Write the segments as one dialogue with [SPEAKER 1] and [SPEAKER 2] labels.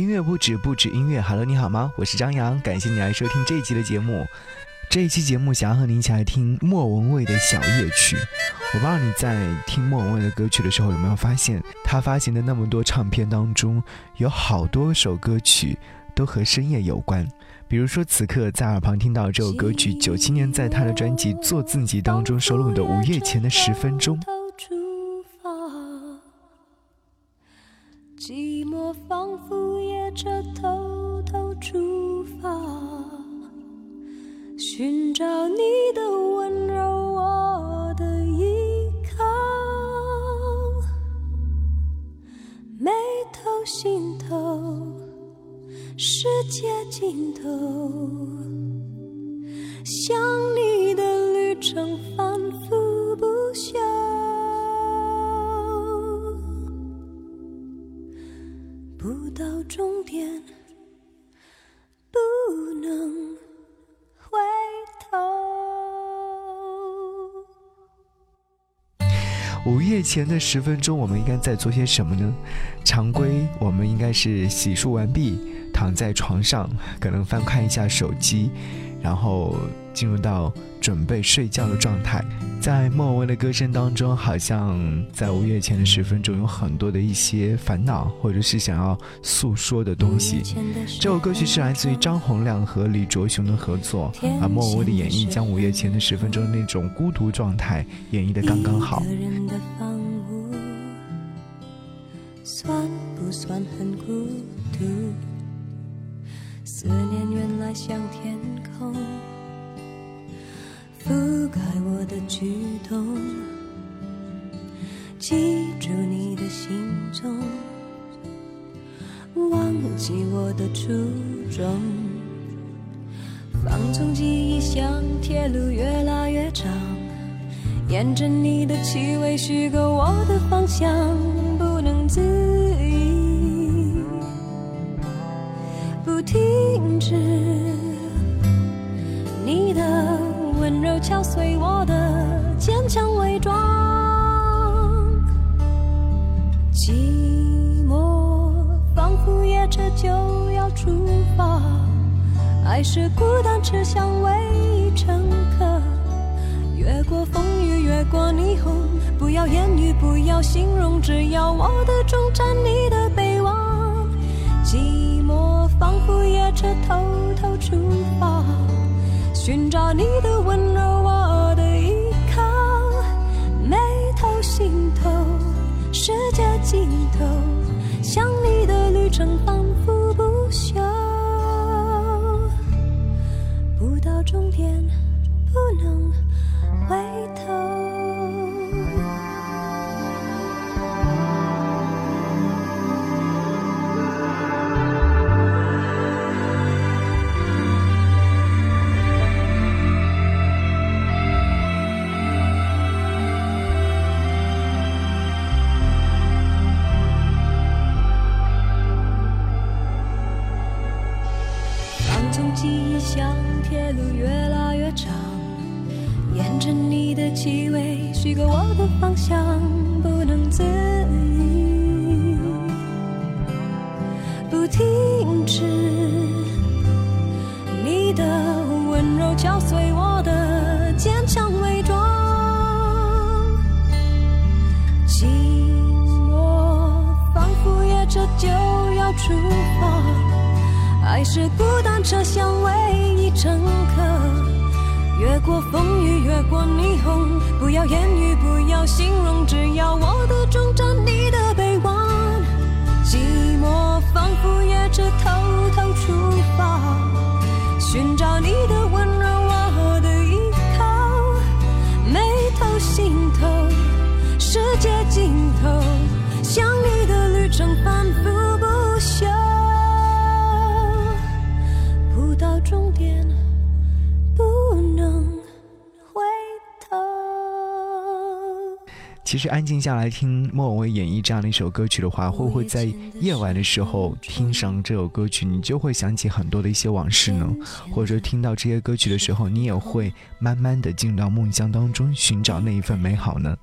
[SPEAKER 1] 音乐不止，不止音乐。Hello，你好吗？我是张扬，感谢你来收听这一期的节目。这一期节目想要和你一起来听莫文蔚的小夜曲。我不知道你在听莫文蔚的歌曲的时候有没有发现，他发行的那么多唱片当中，有好多首歌曲都和深夜有关。比如说，此刻在耳旁听到这首歌曲，九七年在他的专辑《做自己》当中收录的《午夜前的十分钟》。
[SPEAKER 2] 寂寞仿佛也着偷偷出发，寻找你的温柔，我的依靠。眉头心头，世界尽头，想你的旅程反复
[SPEAKER 1] 午夜前的十分钟，我们应该在做些什么呢？常规，我们应该是洗漱完毕，躺在床上，可能翻看一下手机，然后进入到准备睡觉的状态。在莫文蔚的歌声当中，好像在午夜前的十分钟，有很多的一些烦恼，或者是想要诉说的东西。这首歌曲是来自于张洪量和李卓雄的合作，而莫文蔚的演绎将午夜前的十分钟那种孤独状态演绎的刚刚好。
[SPEAKER 2] 算不算很孤独？思念原来像天空。覆盖我的举动，记住你的行踪，忘记我的初衷。放纵记忆像铁路越拉越长，沿着你的气味虚构我的方向，不能自不停止你的。温柔敲碎我的坚强伪装，寂寞仿佛夜车就要出发，爱是孤单车厢唯一乘客，越过风雨，越过霓虹，不要言语，不要形容，只要我的终站，你的北望。寂仿佛夜车偷偷出发。寻找你的温柔，我的依靠。眉头心头，世界尽头，想你的旅程反复不休。不到终点，不能回头。记忆像铁路越拉越长，沿着你的气味虚构我的方向，不能自已，不停止。你的温柔敲碎我的坚强伪装，寂寞仿佛夜车就要出发。爱是孤车厢唯一乘客，越过风雨，越过霓虹，不要言语，不要形容，只要我的终站，你的臂弯。寂寞仿佛夜车偷偷出发，寻找你的
[SPEAKER 1] 其实安静下来听莫文蔚演绎这样的一首歌曲的话，会不会在夜晚的时候听上这首歌曲，你就会想起很多的一些往事呢？或者听到这些歌曲的时候，你也会慢慢的进入到梦乡当中，寻找那一份美好呢？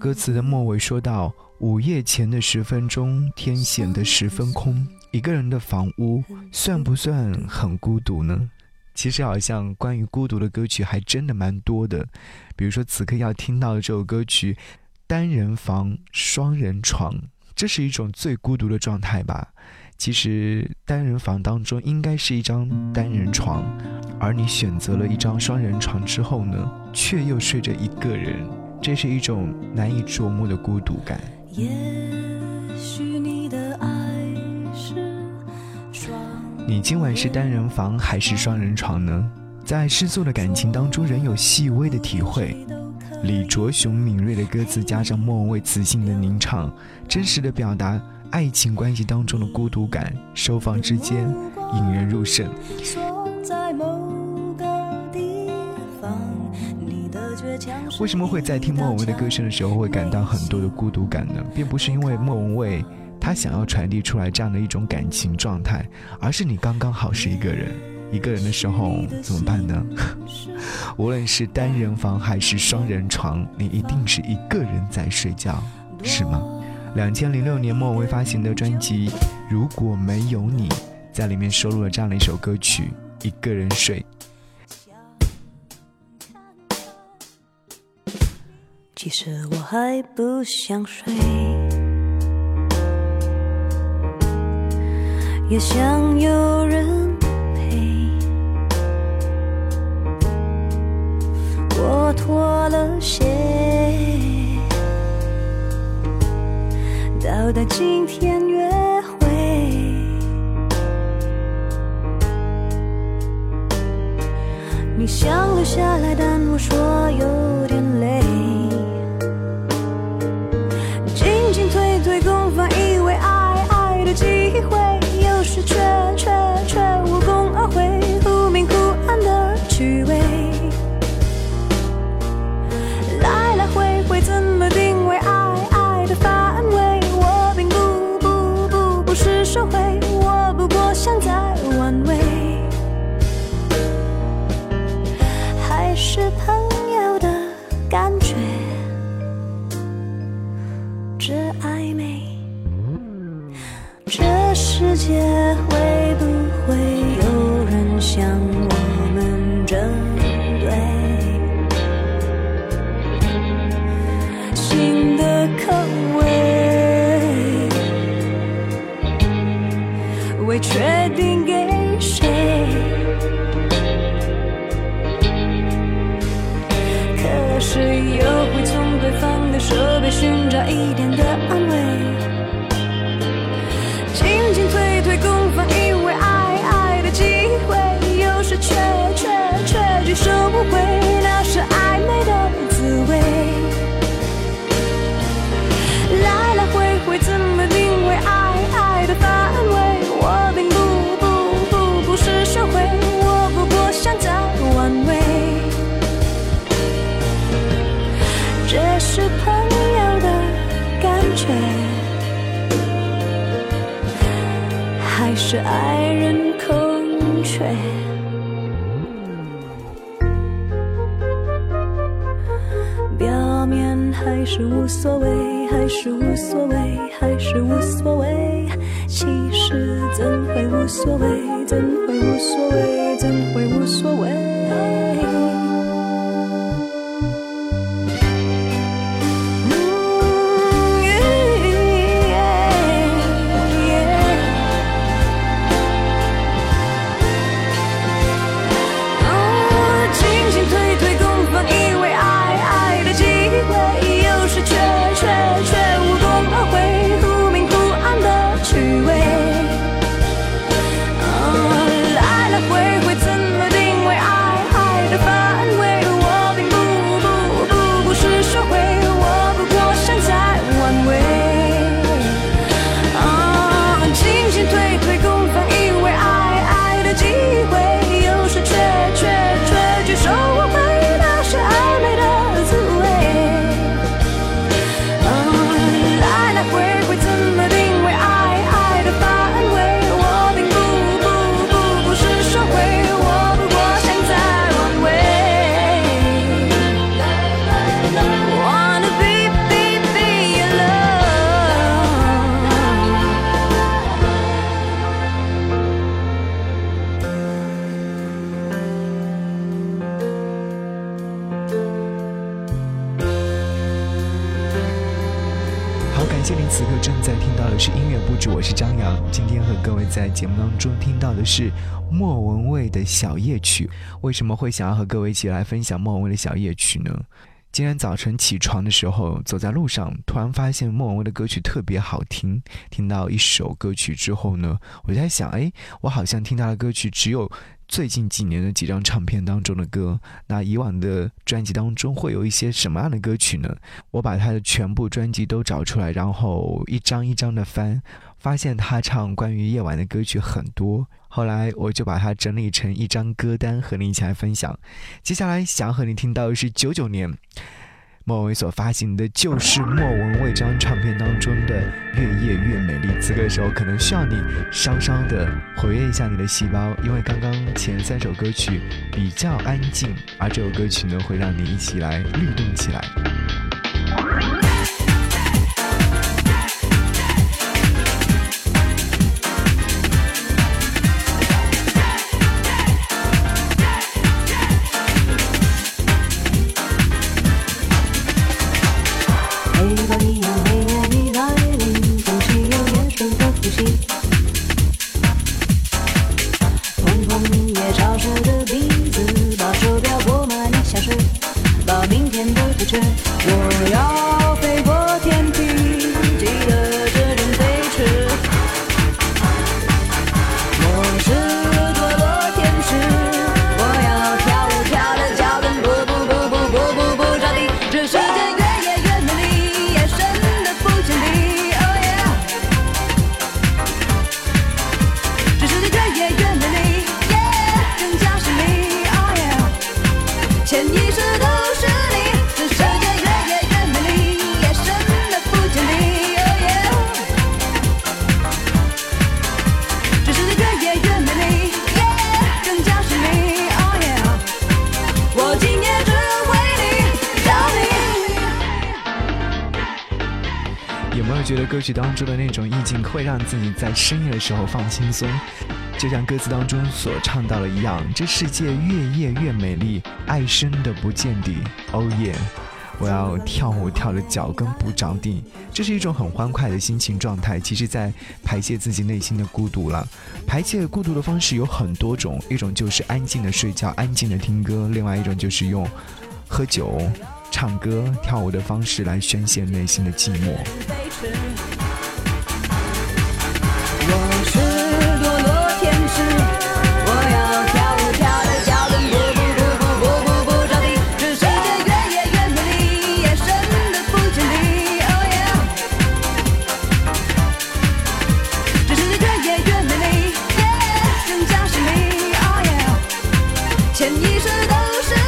[SPEAKER 1] 歌词的末尾说到：午夜前的十分钟，天显得十分空。一个人的房屋算不算很孤独呢？其实好像关于孤独的歌曲还真的蛮多的，比如说此刻要听到的这首歌曲《单人房双人床》，这是一种最孤独的状态吧。其实单人房当中应该是一张单人床，而你选择了一张双人床之后呢，却又睡着一个人，这是一种难以琢磨的孤独感。
[SPEAKER 2] 也许你的爱是双
[SPEAKER 1] 你今晚是单人房还是双人床呢？在失速的感情当中，仍有细微的体会。李卓雄敏锐的歌词加上莫文蔚磁性的吟唱，真实的表达爱情关系当中的孤独感，收放之间，引人入胜。为什么会在听莫文蔚的歌声的时候会感到很多的孤独感呢？并不是因为莫文蔚她想要传递出来这样的一种感情状态，而是你刚刚好是一个人，一个人的时候怎么办呢？无论是单人房还是双人床，你一定是一个人在睡觉，是吗？两千零六年莫文蔚发行的专辑《如果没有你》在里面收录了这样的一首歌曲《一个人睡》。
[SPEAKER 2] 其实我还不想睡，也想有人脱了鞋，到达今天约会。你想留下来，但我说有点累。是爱人空缺？表面还是无所谓，还是无所谓，还是无所谓。其实怎会无所谓？怎会无所谓？怎会无所谓？
[SPEAKER 1] 是莫文蔚的小夜曲。为什么会想要和各位一起来分享莫文蔚的小夜曲呢？今天早晨起床的时候，走在路上，突然发现莫文蔚的歌曲特别好听。听到一首歌曲之后呢，我就在想，哎，我好像听到的歌曲只有。最近几年的几张唱片当中的歌，那以往的专辑当中会有一些什么样的歌曲呢？我把他的全部专辑都找出来，然后一张一张的翻，发现他唱关于夜晚的歌曲很多。后来我就把它整理成一张歌单和你一起来分享。接下来想和你听到的是九九年。莫文蔚所发行的就是莫文蔚这张唱片当中的《越夜越美丽》。此刻的时候，可能需要你稍稍的活跃一下你的细胞，因为刚刚前三首歌曲比较安静，而这首歌曲呢，会让你一起来律动起来。有没有觉得歌曲当中的那种意境会让自己在深夜的时候放轻松，就像歌词当中所唱到的一样，这世界越夜越美丽，爱深的不见底。哦耶！我要跳舞跳的脚跟不着地，这是一种很欢快的心情状态，其实在排泄自己内心的孤独了。排泄孤独的方式有很多种，一种就是安静的睡觉，安静的听歌；另外一种就是用喝酒。唱歌跳舞的方式来宣泄内心的寂寞。
[SPEAKER 2] 世都是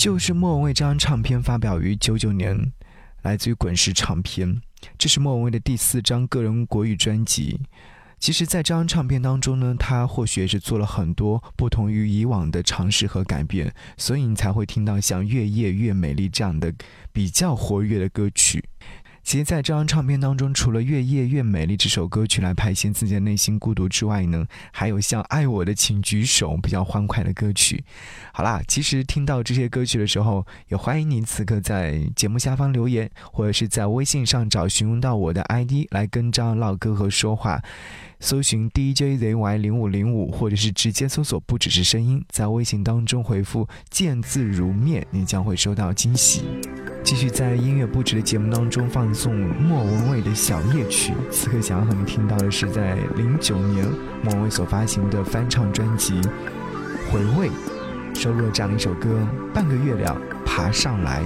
[SPEAKER 2] 就是莫文蔚这张唱片发表于九九年，来自于滚石唱片，这是莫文蔚的第四张个人国语专辑。其实，在这张唱片当中呢，他或许也是做了很多不同于以往的尝试和改变，所以你才会听到像《月夜越美丽》这样的比较活跃的歌曲。其实，在这张唱片当中，除了《越夜越美丽》这首歌曲来排遣自己的内心孤独之外呢，还有像《爱我的请举手》比较欢快的歌曲。好啦，其实听到这些歌曲的时候，也欢迎您此刻在节目下方留言，或者是在微信上找寻到我的 ID 来跟张唠嗑和说话。搜寻 DJZY 零五零五，或者是直接搜索“不只是声音”，在微信当中回复“见字如面”，你将会收到惊喜。继续在音乐不止的节目当中放送莫文蔚的小夜曲。此刻想要和你听到的是在零九年莫文蔚所发行的翻唱专辑《回味》，收录了这样一首歌《半个月亮爬上来》。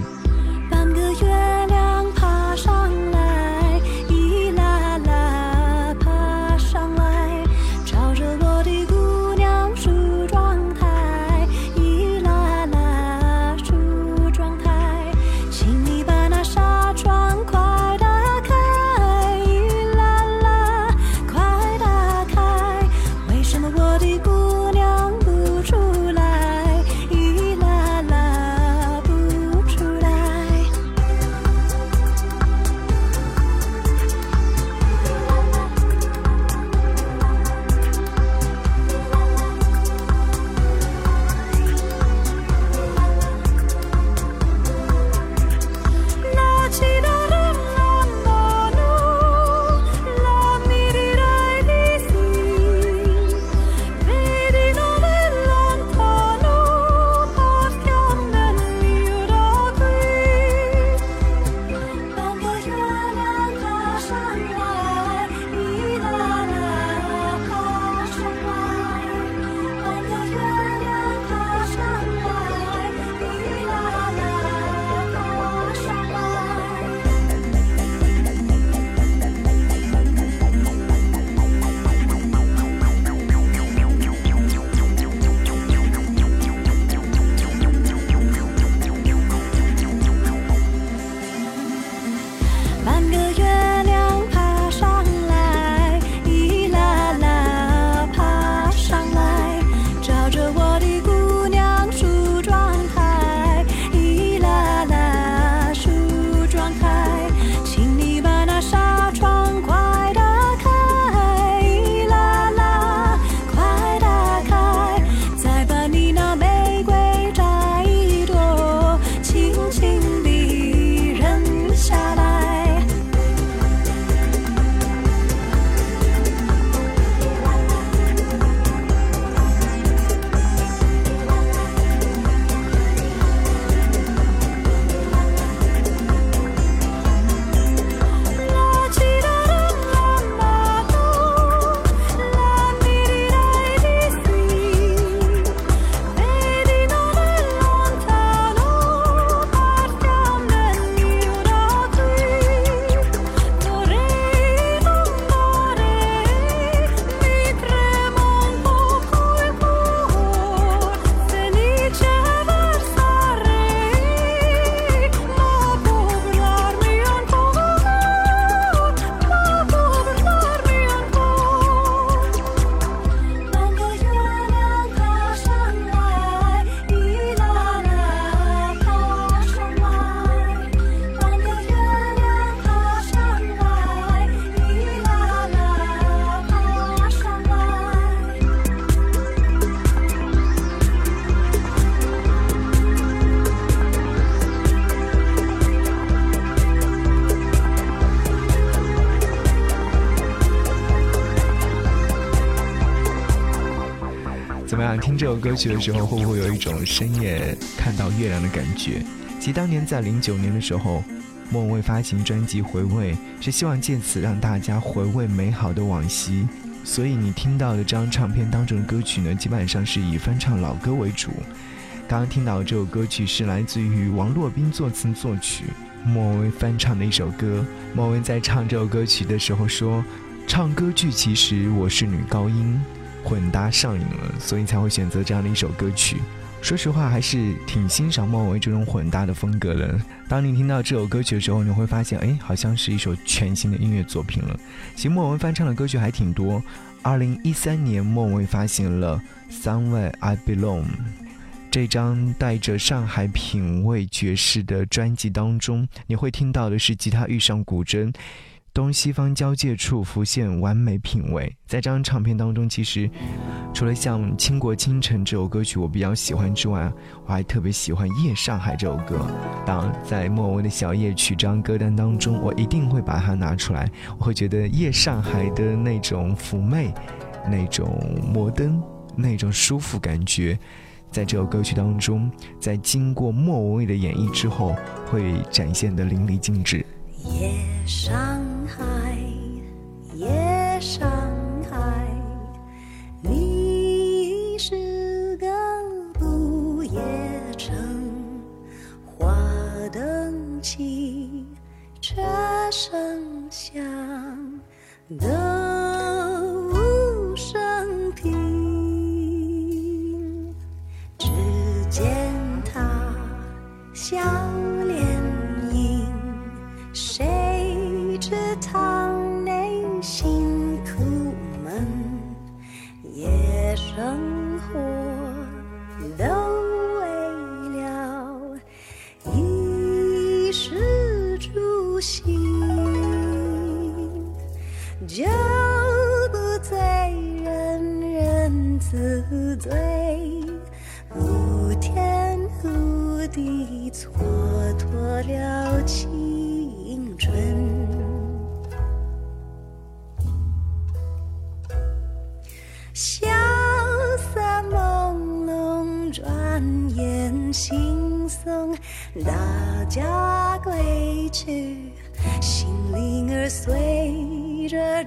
[SPEAKER 2] 歌曲的时候，会不会有一种深夜看到月亮的感觉？其当年在零九年的时候，莫文蔚发行专辑《回味》，是希望借此让大家回味美好的往昔。所以你听到的这张唱片当中的歌曲呢，基本上是以翻唱老歌为主。刚刚听到这首歌曲是来自于王洛宾作词作曲，莫文蔚翻唱的一首歌。莫文蔚在唱这首歌曲的时候说：“唱歌剧其实我是女高音。”混搭上瘾了，所以才会选择这样的一首歌曲。
[SPEAKER 1] 说实话，还是挺欣赏莫文蔚这种混搭的风格的。当你听到这首歌曲的时候，你会发现，哎，好像是一首全新的音乐作品了。其实莫文蔚翻唱的歌曲还挺多。二零一三年，莫文蔚发行了《Somewhere I Belong》。这张带着上海品味爵士的专辑当中，你会听到的是吉他遇上古筝，东西方交界处浮现完美品味。在这张唱片当中，其实除了像《倾国倾城》这首歌曲我比较喜欢之外，我还特别喜欢《夜上海》这首歌。当然，在莫文蔚的小夜曲这张歌单当中，我一定会把它拿出来。我会觉得《夜上海》的那种妩媚、那种摩登、那种舒服感觉。在这首歌曲当中，在经过莫文蔚的演绎之后，会展现得淋漓尽致。
[SPEAKER 2] 夜上醉，无天无地，蹉跎了青春。萧瑟朦胧，转眼惺忪，大家归去，心灵儿随着。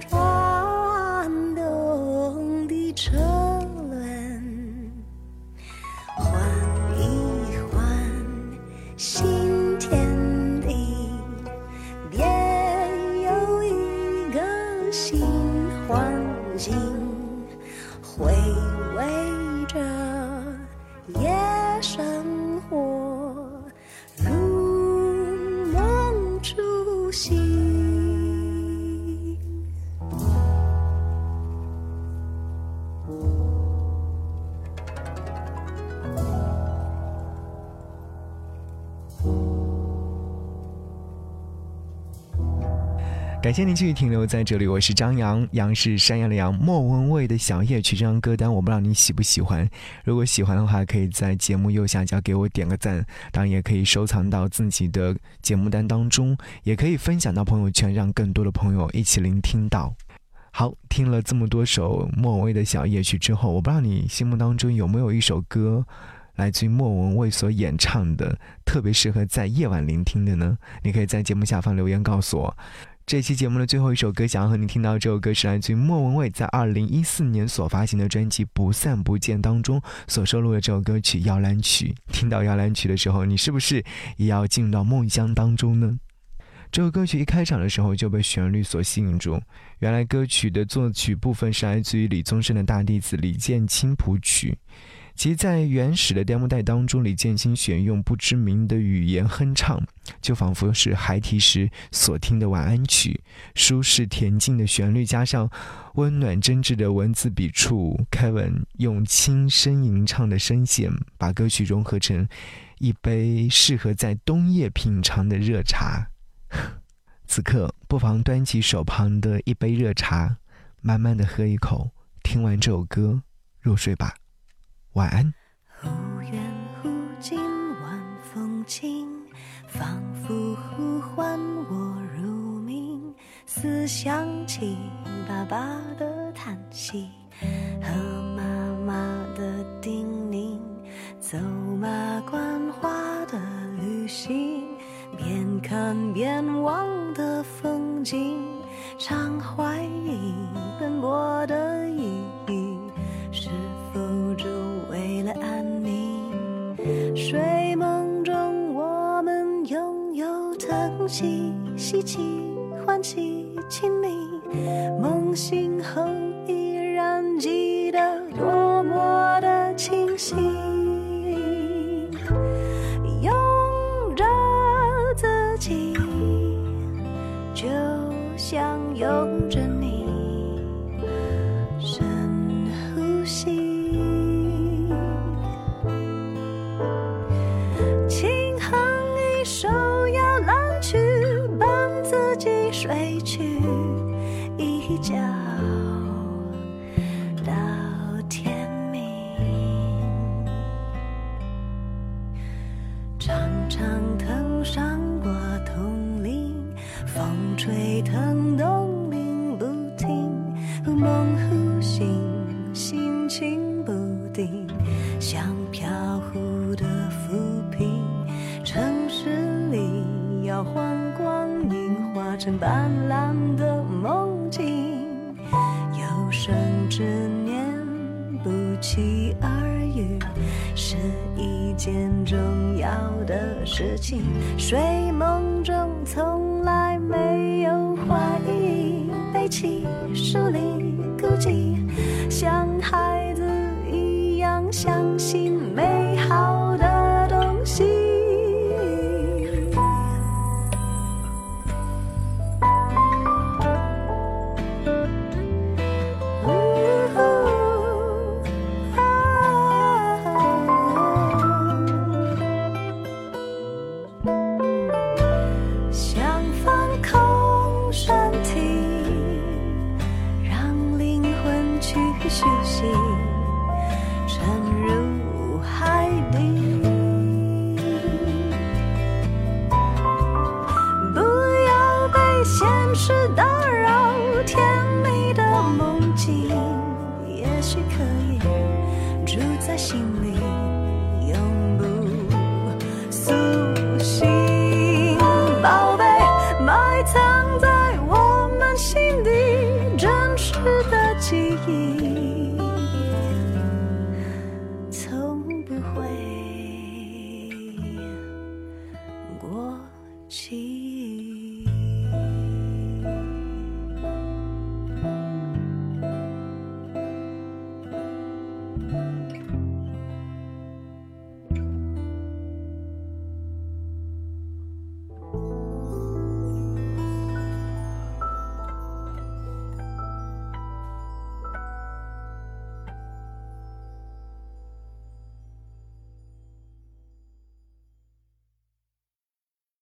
[SPEAKER 1] 感谢您继续停留在这里，我是张扬，杨是山羊的羊。莫文蔚的《小夜曲》这张歌单，我不知道你喜不喜欢。如果喜欢的话，可以在节目右下角给我点个赞，当然也可以收藏到自己的节目单当中，也可以分享到朋友圈，让更多的朋友一起聆听到。好，听了这么多首莫文蔚的小夜曲之后，我不知道你心目当中有没有一首歌，来自于莫文蔚所演唱的，特别适合在夜晚聆听的呢？你可以在节目下方留言告诉我。这期节目的最后一首歌，想要和你听到这首歌是来自于莫文蔚在二零一四年所发行的专辑《不散不见》当中所收录的这首歌曲《摇篮曲》。听到摇篮曲的时候，你是不是也要进入到梦乡当中呢？这首歌曲一开场的时候就被旋律所吸引住。原来歌曲的作曲部分是来自于李宗盛的大弟子李建清谱曲。其在原始的 demo 带当中，李建新选用不知名的语言哼唱，就仿佛是孩提时所听的晚安曲，舒适恬静的旋律加上温暖真挚的文字笔触，Kevin 用轻声吟唱的声线，把歌曲融合成一杯适合在冬夜品尝的热茶。此刻，不妨端起手旁的一杯热茶，慢慢的喝一口，听完这首歌，入睡吧。晚安。
[SPEAKER 2] 忽远忽近，晚风轻，仿佛呼唤我入眠。思想起爸爸的叹息和妈妈的叮咛，走马观花的旅行，边看边望的风景，喜，喜气、欢喜、亲密。梦醒后，依然记得多么的清晰。睡梦中从来没有怀疑，背起书里，孤寂，像孩子一样相信。也许可以住在心里。